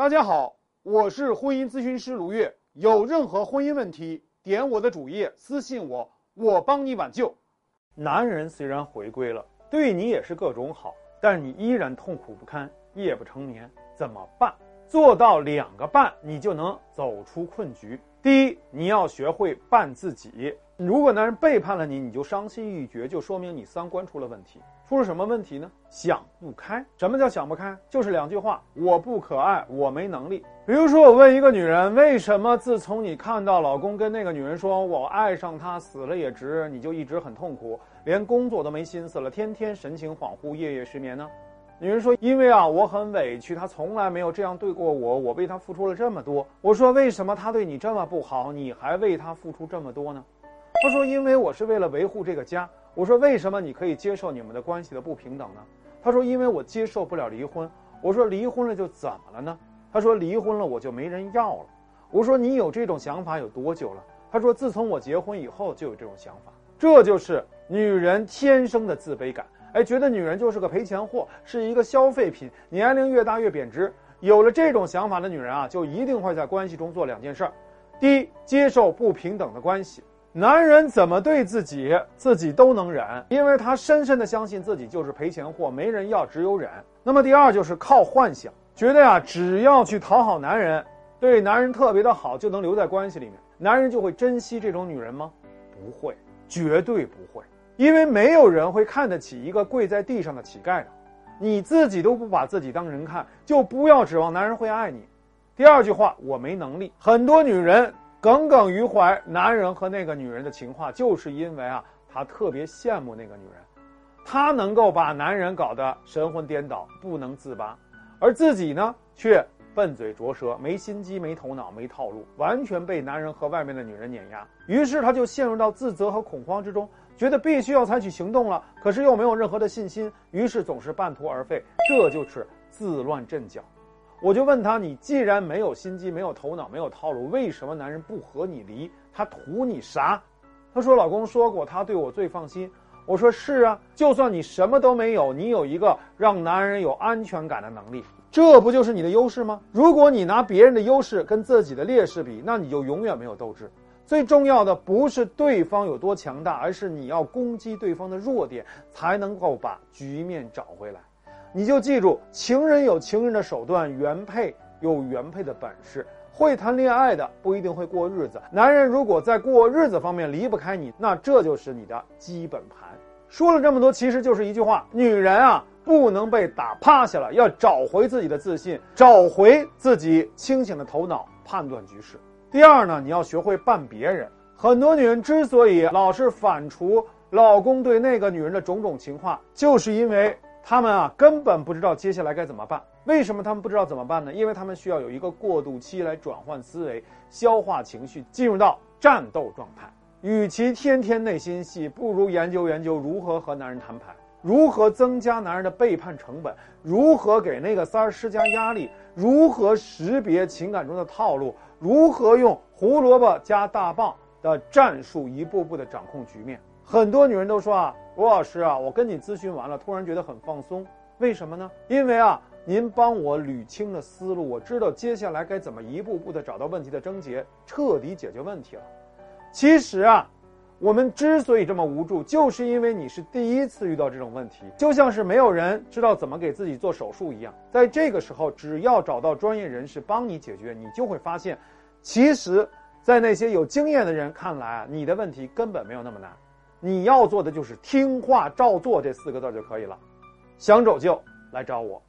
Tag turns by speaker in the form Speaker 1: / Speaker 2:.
Speaker 1: 大家好，我是婚姻咨询师卢月。有任何婚姻问题，点我的主页私信我，我帮你挽救。男人虽然回归了，对你也是各种好，但你依然痛苦不堪，夜不成眠，怎么办？做到两个半，你就能走出困局。第一，你要学会扮自己。如果男人背叛了你，你就伤心欲绝，就说明你三观出了问题。出了什么问题呢？想不开。什么叫想不开？就是两句话：我不可爱，我没能力。比如说，我问一个女人，为什么自从你看到老公跟那个女人说我爱上他，死了也值，你就一直很痛苦，连工作都没心思了，天天神情恍惚，夜夜失眠呢？女人说：“因为啊，我很委屈，他从来没有这样对过我，我为他付出了这么多。”我说：“为什么他对你这么不好，你还为他付出这么多呢？”他说：“因为我是为了维护这个家。”我说：“为什么你可以接受你们的关系的不平等呢？”他说：“因为我接受不了离婚。”我说：“离婚了就怎么了呢？”他说：“离婚了我就没人要了。”我说：“你有这种想法有多久了？”他说：“自从我结婚以后就有这种想法。”这就是女人天生的自卑感。哎，觉得女人就是个赔钱货，是一个消费品，年龄越大越贬值。有了这种想法的女人啊，就一定会在关系中做两件事儿：第一，接受不平等的关系。男人怎么对自己，自己都能忍，因为他深深的相信自己就是赔钱货，没人要，只有忍。那么第二就是靠幻想，觉得呀，只要去讨好男人，对男人特别的好，就能留在关系里面，男人就会珍惜这种女人吗？不会，绝对不会。因为没有人会看得起一个跪在地上的乞丐的，你自己都不把自己当人看，就不要指望男人会爱你。第二句话，我没能力。很多女人耿耿于怀男人和那个女人的情话，就是因为啊，她特别羡慕那个女人，她能够把男人搞得神魂颠倒，不能自拔，而自己呢，却笨嘴拙舌，没心机，没头脑，没套路，完全被男人和外面的女人碾压。于是她就陷入到自责和恐慌之中。觉得必须要采取行动了，可是又没有任何的信心，于是总是半途而废，这就是自乱阵脚。我就问他：你既然没有心机、没有头脑、没有套路，为什么男人不和你离？他图你啥？他说：老公说过，他对我最放心。我说：是啊，就算你什么都没有，你有一个让男人有安全感的能力，这不就是你的优势吗？如果你拿别人的优势跟自己的劣势比，那你就永远没有斗志。最重要的不是对方有多强大，而是你要攻击对方的弱点，才能够把局面找回来。你就记住，情人有情人的手段，原配有原配的本事。会谈恋爱的不一定会过日子。男人如果在过日子方面离不开你，那这就是你的基本盘。说了这么多，其实就是一句话：女人啊，不能被打趴下了，要找回自己的自信，找回自己清醒的头脑，判断局势。第二呢，你要学会扮别人。很多女人之所以老是反刍老公对那个女人的种种情话，就是因为她们啊根本不知道接下来该怎么办。为什么她们不知道怎么办呢？因为她们需要有一个过渡期来转换思维、消化情绪，进入到战斗状态。与其天天内心戏，不如研究研究如何和男人摊牌。如何增加男人的背叛成本？如何给那个三儿施加压力？如何识别情感中的套路？如何用胡萝卜加大棒的战术一步步的掌控局面？很多女人都说啊，罗老师啊，我跟你咨询完了，突然觉得很放松。为什么呢？因为啊，您帮我捋清了思路，我知道接下来该怎么一步步的找到问题的症结，彻底解决问题了。其实啊。我们之所以这么无助，就是因为你是第一次遇到这种问题，就像是没有人知道怎么给自己做手术一样。在这个时候，只要找到专业人士帮你解决，你就会发现，其实，在那些有经验的人看来，你的问题根本没有那么难。你要做的就是听话照做这四个字就可以了。想拯救，来找我。